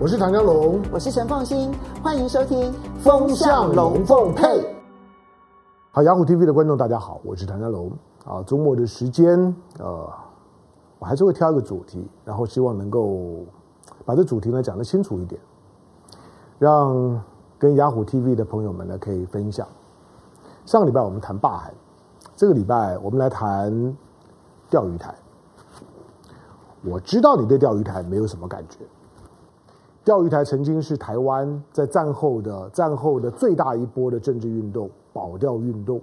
我是唐江龙，我是陈凤新，欢迎收听《风向龙凤配》。好，雅虎 TV 的观众大家好，我是唐家龙。啊，周末的时间，呃，我还是会挑一个主题，然后希望能够把这主题呢讲得清楚一点，让跟雅虎 TV 的朋友们呢可以分享。上个礼拜我们谈霸海，这个礼拜我们来谈钓鱼台。我知道你对钓鱼台没有什么感觉。钓鱼台曾经是台湾在战后的战后的最大一波的政治运动——保钓运动。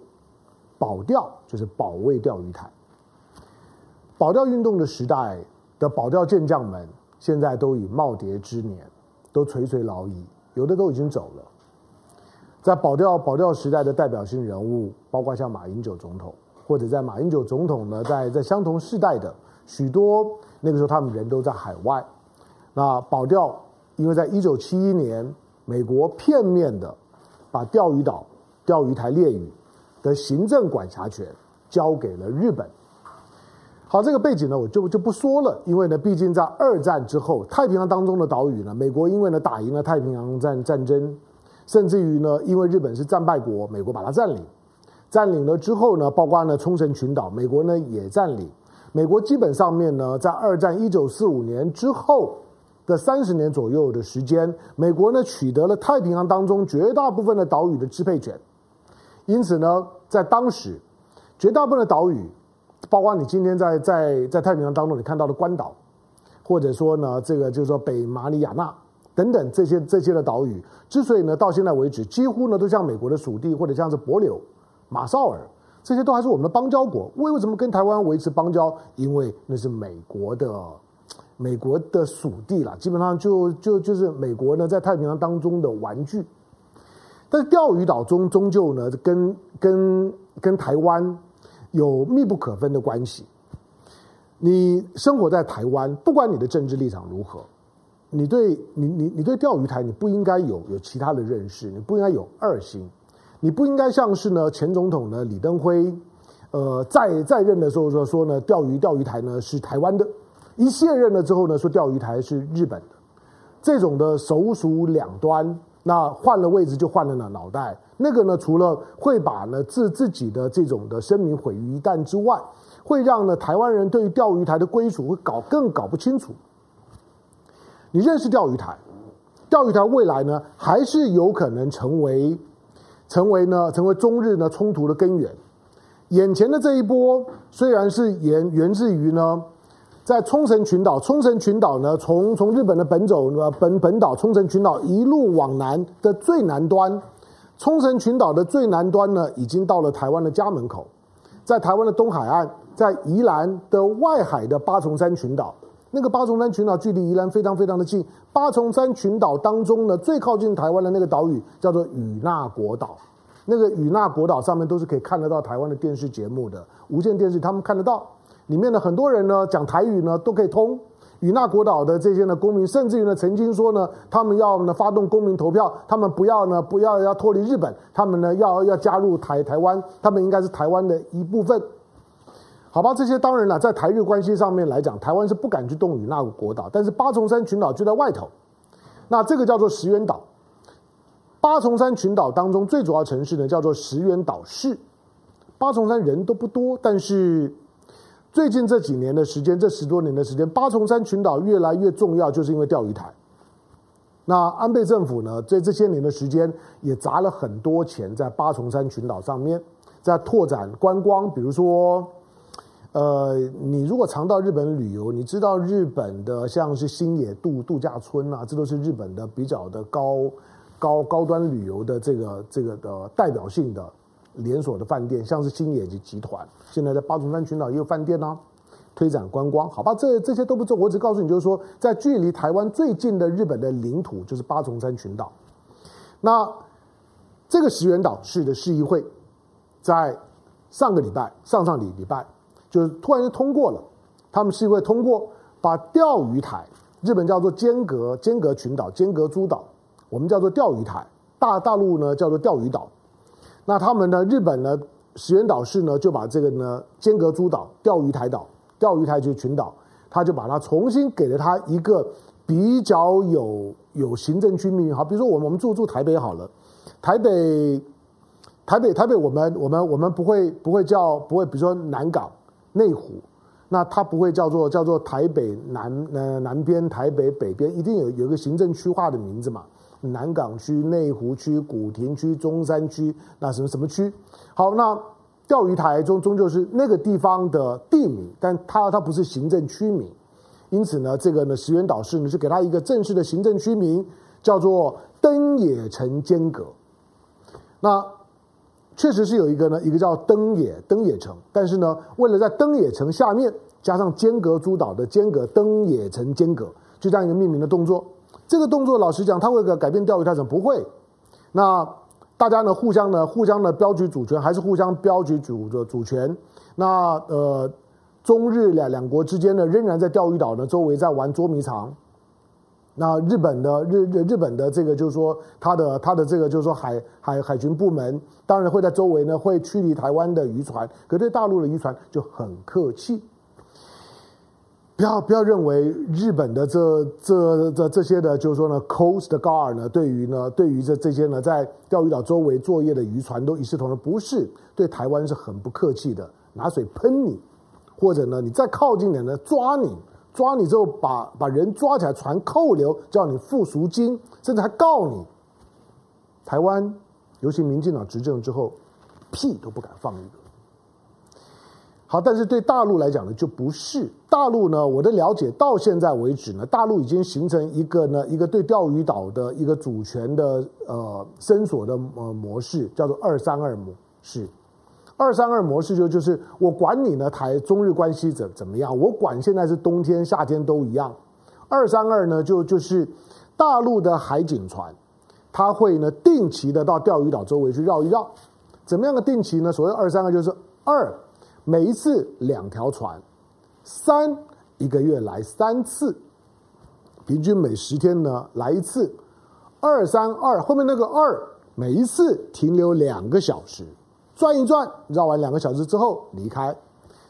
保钓就是保卫钓鱼台。保钓运动的时代的保钓健将们，现在都已耄耋之年，都垂垂老矣，有的都已经走了。在保钓保钓时代的代表性人物，包括像马英九总统，或者在马英九总统呢，在在相同世代的许多，那个时候他们人都在海外。那保钓。因为在一九七一年，美国片面的把钓鱼岛、钓鱼台列屿的行政管辖权交给了日本。好，这个背景呢，我就就不说了，因为呢，毕竟在二战之后，太平洋当中的岛屿呢，美国因为呢打赢了太平洋战战争，甚至于呢，因为日本是战败国，美国把它占领，占领了之后呢，包括呢冲绳群岛，美国呢也占领。美国基本上面呢，在二战一九四五年之后。的三十年左右的时间，美国呢取得了太平洋当中绝大部分的岛屿的支配权，因此呢，在当时，绝大部分的岛屿，包括你今天在在在太平洋当中你看到的关岛，或者说呢这个就是说北马里亚纳等等这些这些的岛屿，之所以呢到现在为止几乎呢都像美国的属地，或者像是帛琉、马绍尔，这些都还是我们的邦交国。为为什么跟台湾维持邦交？因为那是美国的。美国的属地了，基本上就就就是美国呢在太平洋当中的玩具。但是钓鱼岛中终究呢跟跟跟台湾有密不可分的关系。你生活在台湾，不管你的政治立场如何，你对你你你对钓鱼台你不应该有有其他的认识，你不应该有二心，你不应该像是呢前总统呢李登辉，呃在在任的时候说说呢钓鱼钓鱼台呢是台湾的。一卸任了之后呢，说钓鱼台是日本的，这种的首鼠两端，那换了位置就换了呢脑袋。那个呢，除了会把呢自自己的这种的声明毁于一旦之外，会让呢台湾人对于钓鱼台的归属会搞更搞不清楚。你认识钓鱼台，钓鱼台未来呢还是有可能成为成为呢成为中日呢冲突的根源。眼前的这一波虽然是源源自于呢。在冲绳群岛，冲绳群岛呢，从从日本的本州呃本本岛冲绳群岛一路往南的最南端，冲绳群岛的最南端呢，已经到了台湾的家门口，在台湾的东海岸，在宜兰的外海的八重山群岛，那个八重山群岛距离宜兰非常非常的近。八重山群岛当中呢，最靠近台湾的那个岛屿叫做与那国岛，那个与那国岛上面都是可以看得到台湾的电视节目的无线电视，他们看得到。里面的很多人呢，讲台语呢都可以通。与那国岛的这些呢公民，甚至于呢曾经说呢，他们要呢发动公民投票，他们不要呢不要要脱离日本，他们呢要要加入台台湾，他们应该是台湾的一部分。好吧，这些当然了，在台日关系上面来讲，台湾是不敢去动与那国岛，但是八重山群岛就在外头。那这个叫做石垣岛。八重山群岛当中最主要城市呢叫做石垣岛市。八重山人都不多，但是。最近这几年的时间，这十多年的时间，八重山群岛越来越重要，就是因为钓鱼台。那安倍政府呢，在这些年的时间也砸了很多钱在八重山群岛上面，在拓展观光。比如说，呃，你如果常到日本旅游，你知道日本的像是新野度度假村啊，这都是日本的比较的高高高端旅游的这个这个的代表性的。连锁的饭店，像是星野集集团，现在在八重山群岛也有饭店呢、推展观光，好吧，这这些都不重要，我只告诉你，就是说，在距离台湾最近的日本的领土就是八重山群岛。那这个石垣岛市的市议会，在上个礼拜、上上礼礼拜，就是突然就通过了，他们市议会通过把钓鱼台，日本叫做间阁间阁群岛、间阁诸岛，我们叫做钓鱼台，大大陆呢叫做钓鱼岛。那他们呢？日本呢？石垣岛市呢就把这个呢尖阁诸岛、钓鱼台岛、钓鱼台就群岛，他就把它重新给了他一个比较有有行政区命名好，比如说我们我们住住台北好了，台北台北台北我们我们我们不会不会叫不会，比如说南港内湖，那它不会叫做叫做台北南呃南边台北北边，一定有有一个行政区划的名字嘛，南港区、内湖区、古亭区、中山区，那什么什么区？好，那钓鱼台终终究是那个地方的地名，但它它不是行政区名。因此呢，这个呢，石原岛市呢，就给它一个正式的行政区名，叫做登野城间阁。那确实是有一个呢，一个叫登野登野城，但是呢，为了在登野城下面加上间阁诸岛的间阁，登野城间阁，就这样一个命名的动作。这个动作老实讲，它会改变钓鱼台怎么不会？那大家呢，互相呢，互相的标举主权，还是互相标举主的主权？那呃。中日两两国之间呢，仍然在钓鱼岛呢周围在玩捉迷藏。那日本的日日日本的这个就是说，他的他的这个就是说海海海军部门，当然会在周围呢会驱离台湾的渔船，可对大陆的渔船就很客气。不要不要认为日本的这这这这些的，就是说呢，Coast Guard 呢，对于呢对于这这些呢在钓鱼岛周围作业的渔船都一视同仁，不是对台湾是很不客气的，拿水喷你。或者呢，你再靠近点呢，抓你，抓你之后把把人抓起来，船扣留，叫你付赎金，甚至还告你。台湾，尤其民进党执政之后，屁都不敢放一个。好，但是对大陆来讲呢，就不是大陆呢。我的了解到现在为止呢，大陆已经形成一个呢，一个对钓鱼岛的一个主权的呃伸索的呃模式，叫做二三二模式。二三二模式就就是我管你呢，台中日关系怎怎么样？我管现在是冬天夏天都一样。二三二呢，就就是大陆的海警船，它会呢定期的到钓鱼岛周围去绕一绕。怎么样的定期呢？所谓二三二就是二每一次两条船，三一个月来三次，平均每十天呢来一次。二三二后面那个二每一次停留两个小时。转一转，绕完两个小时之后离开，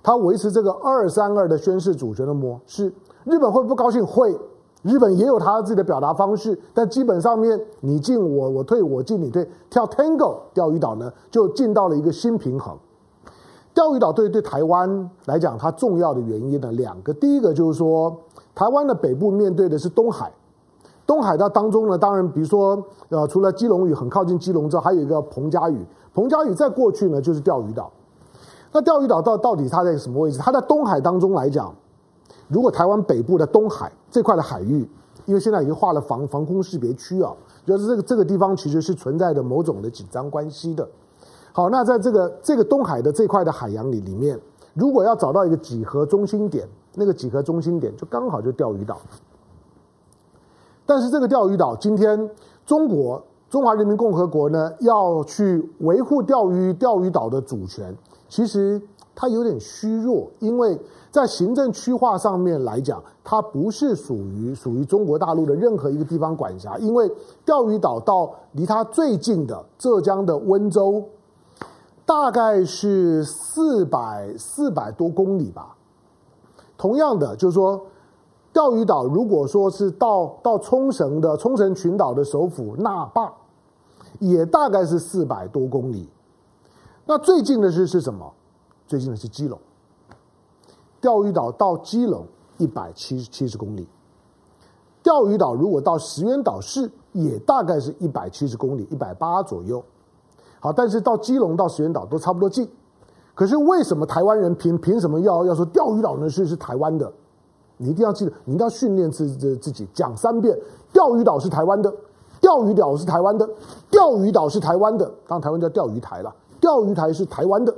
他维持这个二三二的宣示主权的模式。日本会不高兴？会。日本也有他自己的表达方式，但基本上面你进我我退，我进你退，跳 Tango，钓鱼岛呢就进到了一个新平衡。钓鱼岛对对台湾来讲，它重要的原因呢两个，第一个就是说，台湾的北部面对的是东海，东海的当中呢，当然比如说呃，除了基隆屿很靠近基隆之后，还有一个彭佳屿。彭佳屿再过去呢，就是钓鱼岛。那钓鱼岛到到底它在什么位置？它在东海当中来讲，如果台湾北部的东海这块的海域，因为现在已经划了防防空识别区啊，就是这个这个地方其实是存在着某种的紧张关系的。好，那在这个这个东海的这块的海洋里里面，如果要找到一个几何中心点，那个几何中心点就刚好就钓鱼岛。但是这个钓鱼岛今天中国。中华人民共和国呢，要去维护钓鱼钓鱼岛的主权，其实它有点虚弱，因为在行政区划上面来讲，它不是属于属于中国大陆的任何一个地方管辖，因为钓鱼岛到离它最近的浙江的温州，大概是四百四百多公里吧。同样的，就是说，钓鱼岛如果说是到到冲绳的冲绳群岛的首府那霸。也大概是四百多公里，那最近的是是什么？最近的是基隆，钓鱼岛到基隆一百七十七十公里，钓鱼岛如果到石垣岛市也大概是一百七十公里，一百八左右。好，但是到基隆到石垣岛都差不多近，可是为什么台湾人凭凭什么要要说钓鱼岛呢？是是台湾的？你一定要记得，你一定要训练自自自己讲三遍，钓鱼岛是台湾的。钓鱼岛是台湾的，钓鱼岛是台湾的，当台湾叫钓鱼台了。钓鱼台是台湾的。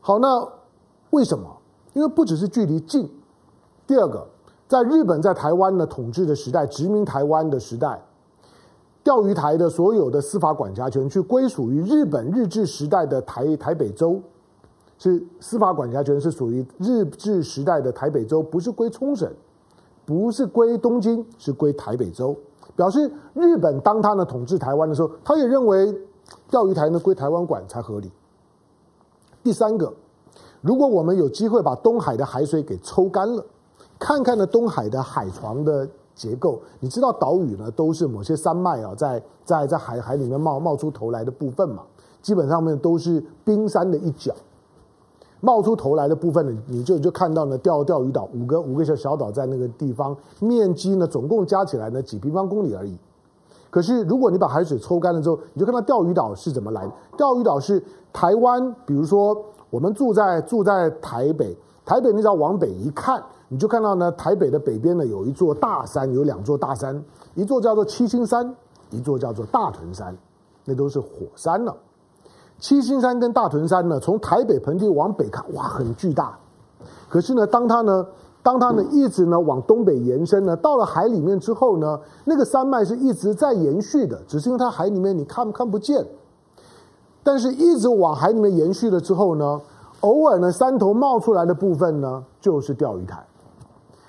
好，那为什么？因为不只是距离近，第二个，在日本在台湾的统治的时代，殖民台湾的时代，钓鱼台的所有的司法管辖权去归属于日本日治时代的台台北州，是司法管辖权是属于日治时代的台北州，不是归冲绳，不是归东京，是归台北州。表示日本当他呢统治台湾的时候，他也认为钓鱼台呢归台湾管才合理。第三个，如果我们有机会把东海的海水给抽干了，看看呢东海的海床的结构。你知道岛屿呢都是某些山脉啊，在在在海海里面冒冒出头来的部分嘛，基本上面都是冰山的一角。冒出头来的部分呢，你就就看到呢钓钓鱼岛五个五个小小岛在那个地方，面积呢总共加起来呢几平方公里而已。可是如果你把海水抽干了之后，你就看到钓鱼岛是怎么来的。钓鱼岛是台湾，比如说我们住在住在台北，台北你只要往北一看，你就看到呢台北的北边呢有一座大山，有两座大山，一座叫做七星山，一座叫做大屯山，那都是火山了。七星山跟大屯山呢，从台北盆地往北看，哇，很巨大。可是呢，当它呢，当它呢一直呢往东北延伸呢，到了海里面之后呢，那个山脉是一直在延续的，只是因为它海里面你看看不见。但是一直往海里面延续了之后呢，偶尔呢山头冒出来的部分呢，就是钓鱼台。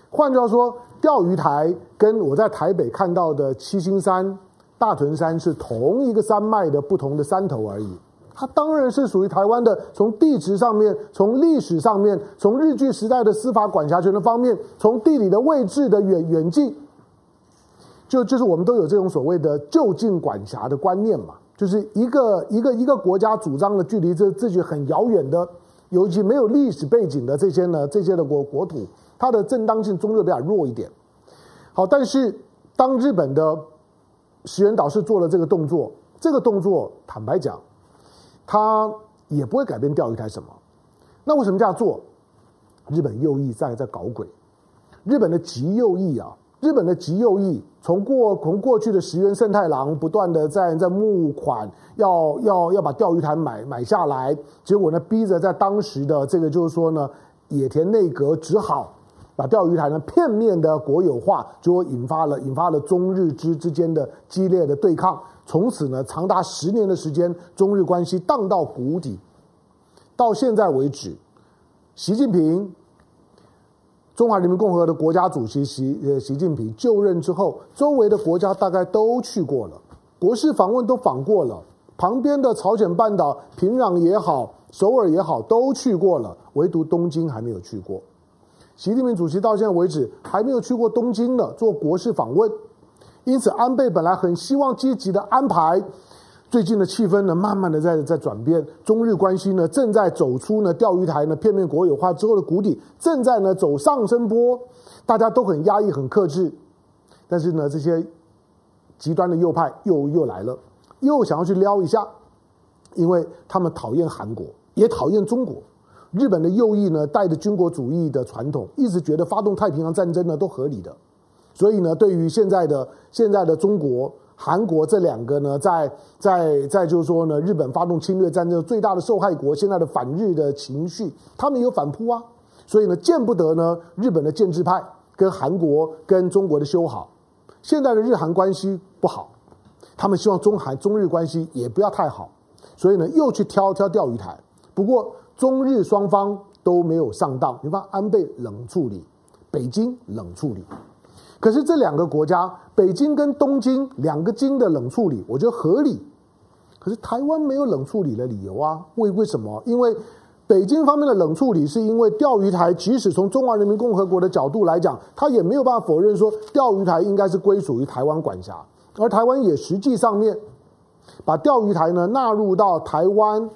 换句话说，钓鱼台跟我在台北看到的七星山、大屯山是同一个山脉的不同的山头而已。它当然是属于台湾的，从地质上面，从历史上面，从日据时代的司法管辖权的方面，从地理的位置的远远近，就就是我们都有这种所谓的就近管辖的观念嘛，就是一个一个一个国家主张的距离这自己很遥远的，尤其没有历史背景的这些呢，这些的国国土，它的正当性终究比较弱一点。好，但是当日本的石原导是做了这个动作，这个动作坦白讲。他也不会改变钓鱼台什么，那为什么这样做？日本右翼在在搞鬼，日本的极右翼啊，日本的极右翼从过从过去的石原慎太郎不断的在在募款，要要要把钓鱼台买买下来，结果呢，逼着在当时的这个就是说呢，野田内阁只好把钓鱼台呢片面的国有化，就引发了引发了中日之之间的激烈的对抗。从此呢，长达十年的时间，中日关系荡到谷底。到现在为止，习近平，中华人民共和国的国家主席习呃习近平就任之后，周围的国家大概都去过了，国事访问都访过了，旁边的朝鲜半岛平壤也好，首尔也好，都去过了，唯独东京还没有去过。习近平主席到现在为止还没有去过东京呢，做国事访问。因此，安倍本来很希望积极的安排，最近的气氛呢，慢慢的在在转变，中日关系呢，正在走出呢钓鱼台呢片面国有化之后的谷底，正在呢走上升坡，大家都很压抑、很克制，但是呢，这些极端的右派又又来了，又想要去撩一下，因为他们讨厌韩国，也讨厌中国。日本的右翼呢，带着军国主义的传统，一直觉得发动太平洋战争呢都合理的。所以呢，对于现在的现在的中国、韩国这两个呢，在在在就是说呢，日本发动侵略战争最大的受害国，现在的反日的情绪，他们有反扑啊。所以呢，见不得呢，日本的建制派跟韩国跟中国的修好。现在的日韩关系不好，他们希望中韩中日关系也不要太好，所以呢，又去挑挑钓鱼台。不过中日双方都没有上当，你看安倍冷处理，北京冷处理。可是这两个国家，北京跟东京两个京的冷处理，我觉得合理。可是台湾没有冷处理的理由啊？为为什么？因为北京方面的冷处理，是因为钓鱼台，即使从中华人民共和国的角度来讲，他也没有办法否认说钓鱼台应该是归属于台湾管辖，而台湾也实际上面把钓鱼台呢纳入到台湾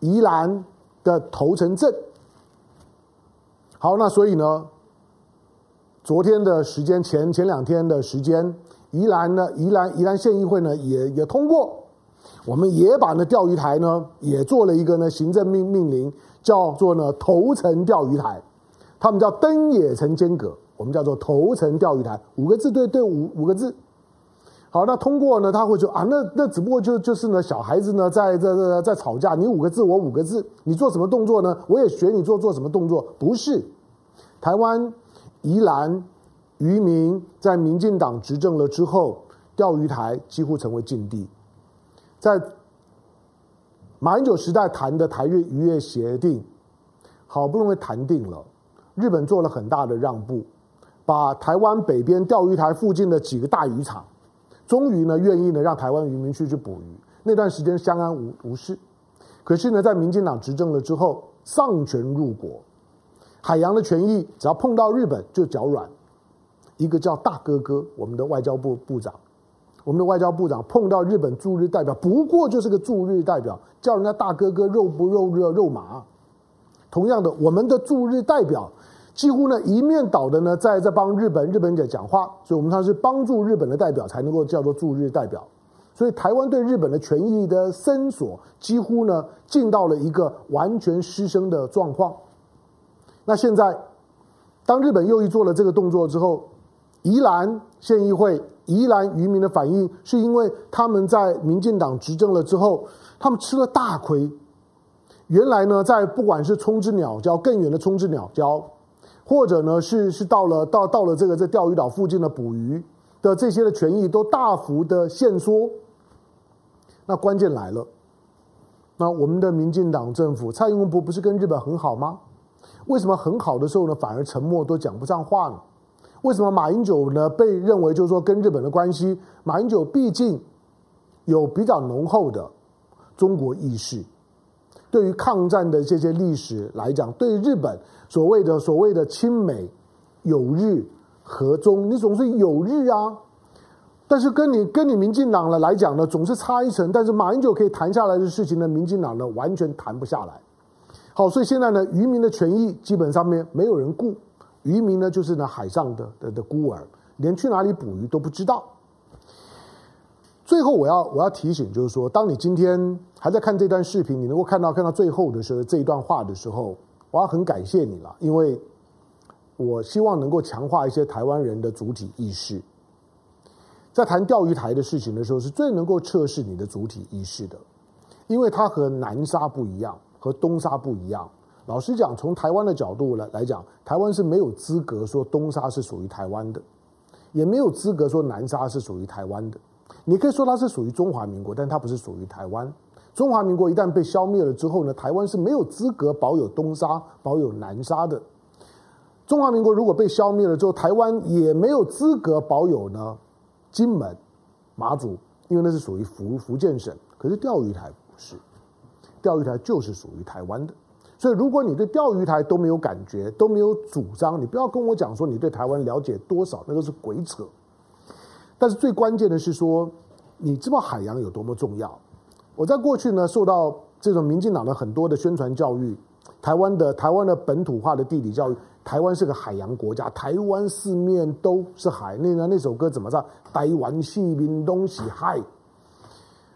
宜兰的头城镇。好，那所以呢？昨天的时间，前前两天的时间，宜兰呢，宜兰宜兰县议会呢也也通过，我们也把那钓鱼台呢也做了一个呢行政命命令，叫做呢头城钓鱼台，他们叫登野城间隔，我们叫做头城钓鱼台，五个字对对五五个字。好，那通过呢，他会说啊，那那只不过就就是呢小孩子呢在在在在吵架，你五个字我五个字，你做什么动作呢？我也学你做做什么动作，不是台湾。宜兰渔民在民进党执政了之后，钓鱼台几乎成为禁地。在马英九时代谈的台日渔业协定，好不容易谈定了，日本做了很大的让步，把台湾北边钓鱼台附近的几个大渔场，终于呢愿意呢让台湾渔民去去捕鱼。那段时间相安无无事，可是呢在民进党执政了之后，丧权入国。海洋的权益，只要碰到日本就脚软，一个叫大哥哥，我们的外交部部长，我们的外交部长碰到日本驻日代表，不过就是个驻日代表，叫人家大哥哥肉不肉热肉麻。同样的，我们的驻日代表几乎呢一面倒的呢在在帮日本日本人讲话，所以我们他是帮助日本的代表才能够叫做驻日代表。所以台湾对日本的权益的伸索，几乎呢进到了一个完全失声的状况。那现在，当日本又一做了这个动作之后，宜兰县议会、宜兰渔民的反应，是因为他们在民进党执政了之后，他们吃了大亏。原来呢，在不管是冲之鸟礁更远的冲之鸟礁，或者呢是是到了到到了这个在钓鱼岛附近的捕鱼的这些的权益，都大幅的限缩。那关键来了，那我们的民进党政府蔡英文不不是跟日本很好吗？为什么很好的时候呢，反而沉默都讲不上话呢？为什么马英九呢被认为就是说跟日本的关系，马英九毕竟有比较浓厚的中国意识，对于抗战的这些历史来讲，对日本所谓的所谓的亲美、友日、和中，你总是友日啊。但是跟你跟你民进党呢来讲呢，总是差一层。但是马英九可以谈下来的事情呢，民进党呢完全谈不下来。好，所以现在呢，渔民的权益基本上面没有人顾，渔民呢就是呢海上的的的孤儿，连去哪里捕鱼都不知道。最后我要我要提醒，就是说，当你今天还在看这段视频，你能够看到看到最后的时候这一段话的时候，我要很感谢你了，因为我希望能够强化一些台湾人的主体意识。在谈钓鱼台的事情的时候，是最能够测试你的主体意识的，因为它和南沙不一样，和东沙不一样。老实讲，从台湾的角度来来讲，台湾是没有资格说东沙是属于台湾的，也没有资格说南沙是属于台湾的。你可以说它是属于中华民国，但它不是属于台湾。中华民国一旦被消灭了之后呢，台湾是没有资格保有东沙、保有南沙的。中华民国如果被消灭了之后，台湾也没有资格保有呢。金门、马祖，因为那是属于福福建省，可是钓鱼台不是，钓鱼台就是属于台湾的。所以，如果你对钓鱼台都没有感觉，都没有主张，你不要跟我讲说你对台湾了解多少，那都是鬼扯。但是最关键的是说，你知道海洋有多么重要。我在过去呢，受到这种民进党的很多的宣传教育，台湾的台湾的本土化的地理教育。台湾是个海洋国家，台湾四面都是海。那那首歌怎么唱？台湾四面都是海，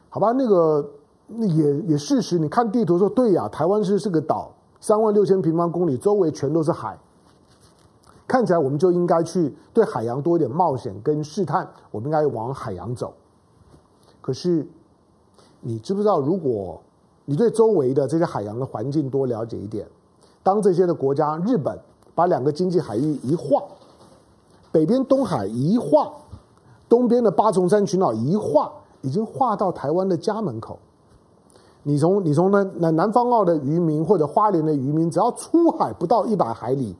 好吧？那个也也事实，你看地图说对呀，台湾是是个岛，三万六千平方公里，周围全都是海。看起来我们就应该去对海洋多一点冒险跟试探，我们应该往海洋走。可是你知不知道，如果你对周围的这些海洋的环境多了解一点，当这些的国家，日本。把两个经济海域一划，北边东海一划，东边的八重山群岛一划，已经划到台湾的家门口。你从你从那南南方澳的渔民或者花莲的渔民，只要出海不到一百海里，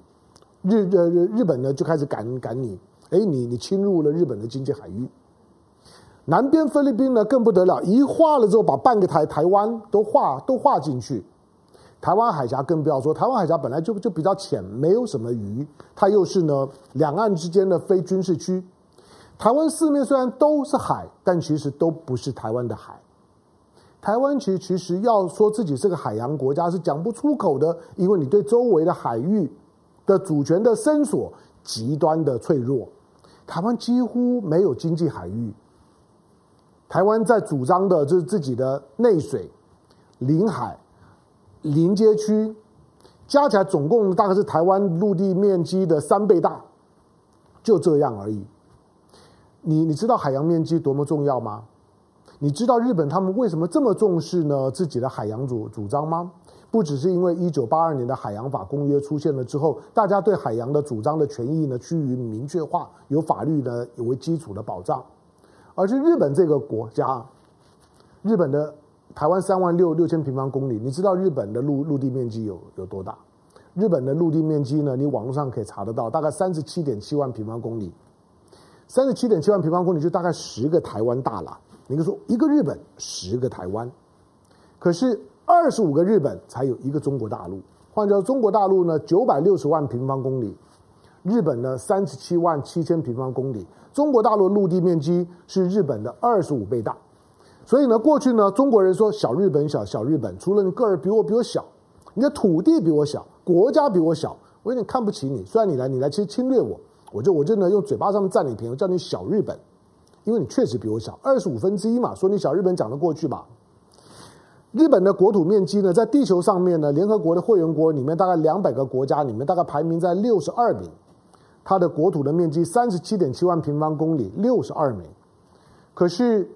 日日日本呢就开始赶赶你，哎，你你侵入了日本的经济海域。南边菲律宾呢更不得了，一划了之后，把半个台台湾都划都划进去。台湾海峡更不要说，台湾海峡本来就就比较浅，没有什么鱼，它又是呢两岸之间的非军事区。台湾四面虽然都是海，但其实都不是台湾的海。台湾其实其实要说自己是个海洋国家是讲不出口的，因为你对周围的海域的主权的伸索极端的脆弱。台湾几乎没有经济海域，台湾在主张的就是自己的内水、领海。临街区加起来总共大概是台湾陆地面积的三倍大，就这样而已。你你知道海洋面积多么重要吗？你知道日本他们为什么这么重视呢？自己的海洋主主张吗？不只是因为一九八二年的海洋法公约出现了之后，大家对海洋的主张的权益呢趋于明确化，有法律呢为基础的保障，而是日本这个国家，日本的。台湾三万六六千平方公里，你知道日本的陆陆地面积有有多大？日本的陆地面积呢？你网络上可以查得到，大概三十七点七万平方公里。三十七点七万平方公里就大概十个台湾大了。你可以说一个日本十个台湾，可是二十五个日本才有一个中国大陆。换句话说，中国大陆呢九百六十万平方公里，日本呢三十七万七千平方公里，中国大陆陆地面积是日本的二十五倍大。所以呢，过去呢，中国人说小日本小小日本，除了你个儿比我比我小，你的土地比我小，国家比我小，我有点看不起你。虽然你来你来其实侵略我，我就我就呢用嘴巴上面占你便宜，我叫你小日本，因为你确实比我小二十五分之一嘛，说你小日本讲得过去吧？日本的国土面积呢，在地球上面呢，联合国的会员国里面大概两百个国家里面，大概排名在六十二名，它的国土的面积三十七点七万平方公里，六十二名，可是。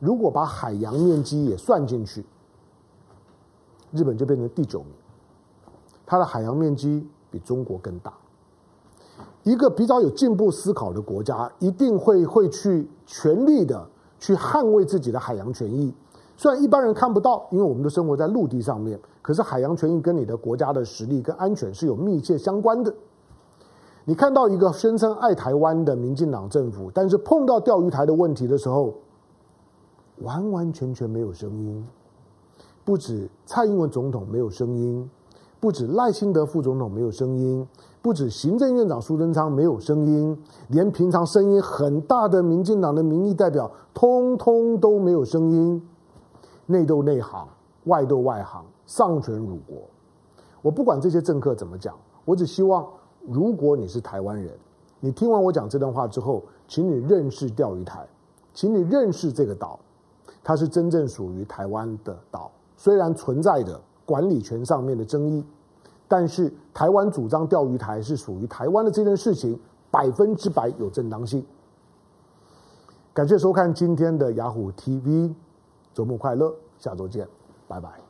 如果把海洋面积也算进去，日本就变成第九名。它的海洋面积比中国更大。一个比较有进步思考的国家，一定会会去全力的去捍卫自己的海洋权益。虽然一般人看不到，因为我们都生活在陆地上面，可是海洋权益跟你的国家的实力跟安全是有密切相关的。你看到一个宣称爱台湾的民进党政府，但是碰到钓鱼台的问题的时候，完完全全没有声音，不止蔡英文总统没有声音，不止赖清德副总统没有声音，不止行政院长苏贞昌没有声音，连平常声音很大的民进党的民意代表，通通都没有声音。内斗内行，外斗外行，丧权辱国。我不管这些政客怎么讲，我只希望，如果你是台湾人，你听完我讲这段话之后，请你认识钓鱼台，请你认识这个岛。它是真正属于台湾的岛，虽然存在着管理权上面的争议，但是台湾主张钓鱼台是属于台湾的这件事情，百分之百有正当性。感谢收看今天的雅虎 TV，周末快乐，下周见，拜拜。